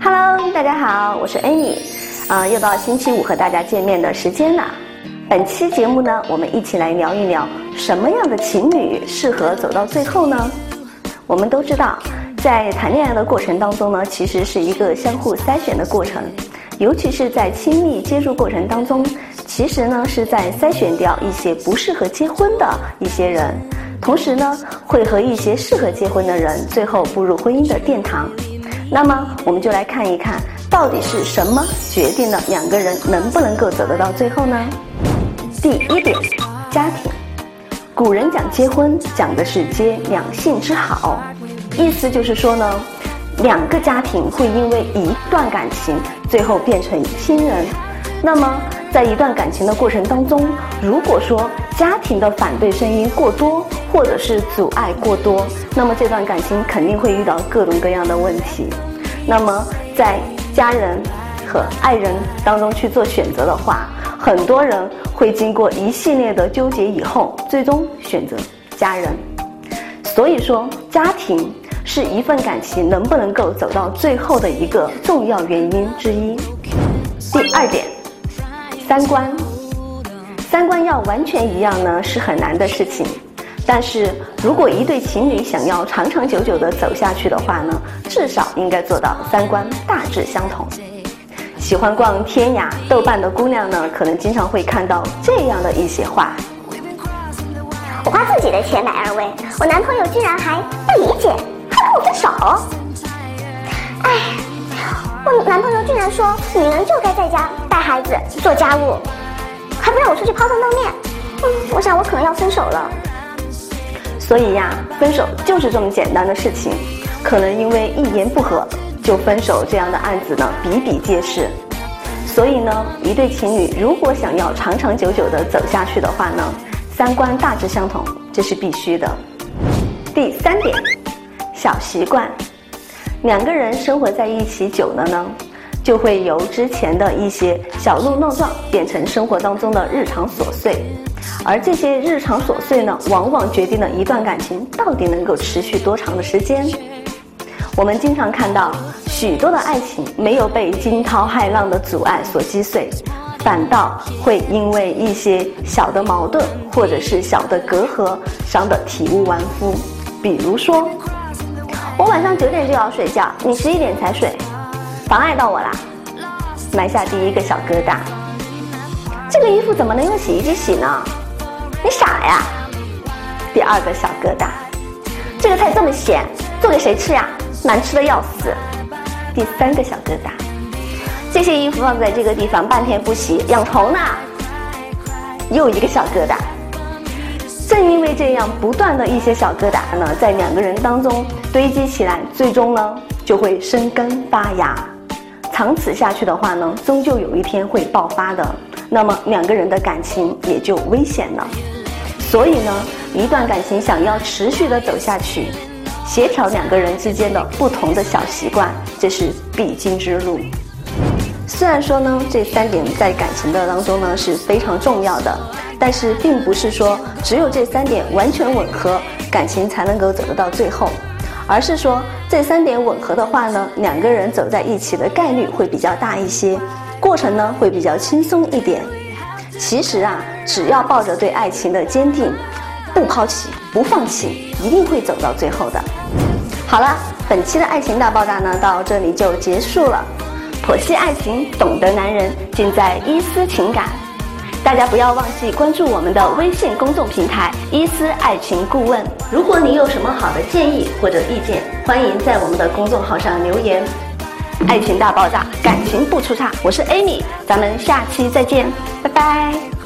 大家好，我是 Amy，啊，又到星期五和大家见面的时间了。本期节目呢，我们一起来聊一聊什么样的情侣适合走到最后呢？我们都知道，在谈恋爱的过程当中呢，其实是一个相互筛选的过程，尤其是在亲密接触过程当中，其实呢是在筛选掉一些不适合结婚的一些人，同时呢会和一些适合结婚的人最后步入婚姻的殿堂。那么，我们就来看一看到底是什么决定了两个人能不能够走得到最后呢？第一点，家庭。古人讲结婚，讲的是结两性之好，意思就是说呢，两个家庭会因为一段感情最后变成亲人。那么，在一段感情的过程当中，如果说家庭的反对声音过多，或者是阻碍过多，那么这段感情肯定会遇到各种各样的问题。那么，在家人和爱人当中去做选择的话，很多人会经过一系列的纠结以后，最终选择家人。所以说，家庭是一份感情能不能够走到最后的一个重要原因之一。第二点，三观。三观要完全一样呢，是很难的事情。但是如果一对情侣想要长长久久的走下去的话呢，至少应该做到三观大致相同。喜欢逛天涯、豆瓣的姑娘呢，可能经常会看到这样的一些话：我花自己的钱买 LV，，我男朋友居然还不理解，还跟我分手。哎，我男朋友居然说女人就该在家带孩子、做家务。还不让我出去抛头露面，嗯，我想我可能要分手了。所以呀，分手就是这么简单的事情。可能因为一言不合就分手这样的案子呢比比皆是。所以呢，一对情侣如果想要长长久久的走下去的话呢，三观大致相同，这是必须的。第三点，小习惯，两个人生活在一起久了呢。就会由之前的一些小鹿乱撞变成生活当中的日常琐碎，而这些日常琐碎呢，往往决定了一段感情到底能够持续多长的时间。我们经常看到许多的爱情没有被惊涛骇浪的阻碍所击碎，反倒会因为一些小的矛盾或者是小的隔阂伤得体无完肤。比如说，我晚上九点就要睡觉，你十一点才睡。妨碍到我啦，埋下第一个小疙瘩。这个衣服怎么能用洗衣机洗呢？你傻呀！第二个小疙瘩。这个菜这么咸，做给谁吃呀？难吃的要死。第三个小疙瘩。这些衣服放在这个地方半天不洗，养虫呢。又一个小疙瘩。正因为这样不断的一些小疙瘩呢，在两个人当中堆积起来，最终呢就会生根发芽。长此下去的话呢，终究有一天会爆发的。那么两个人的感情也就危险了。所以呢，一段感情想要持续的走下去，协调两个人之间的不同的小习惯，这是必经之路。虽然说呢，这三点在感情的当中呢是非常重要的，但是并不是说只有这三点完全吻合，感情才能够走得到最后。而是说这三点吻合的话呢，两个人走在一起的概率会比较大一些，过程呢会比较轻松一点。其实啊，只要抱着对爱情的坚定，不抛弃不放弃，一定会走到最后的。好了，本期的爱情大爆炸呢到这里就结束了。剖析爱情，懂得男人，尽在伊思情感。大家不要忘记关注我们的微信公众平台“伊思爱情顾问”。如果你有什么好的建议或者意见，欢迎在我们的公众号上留言。爱情大爆炸，感情不出差。我是 Amy，咱们下期再见，拜拜。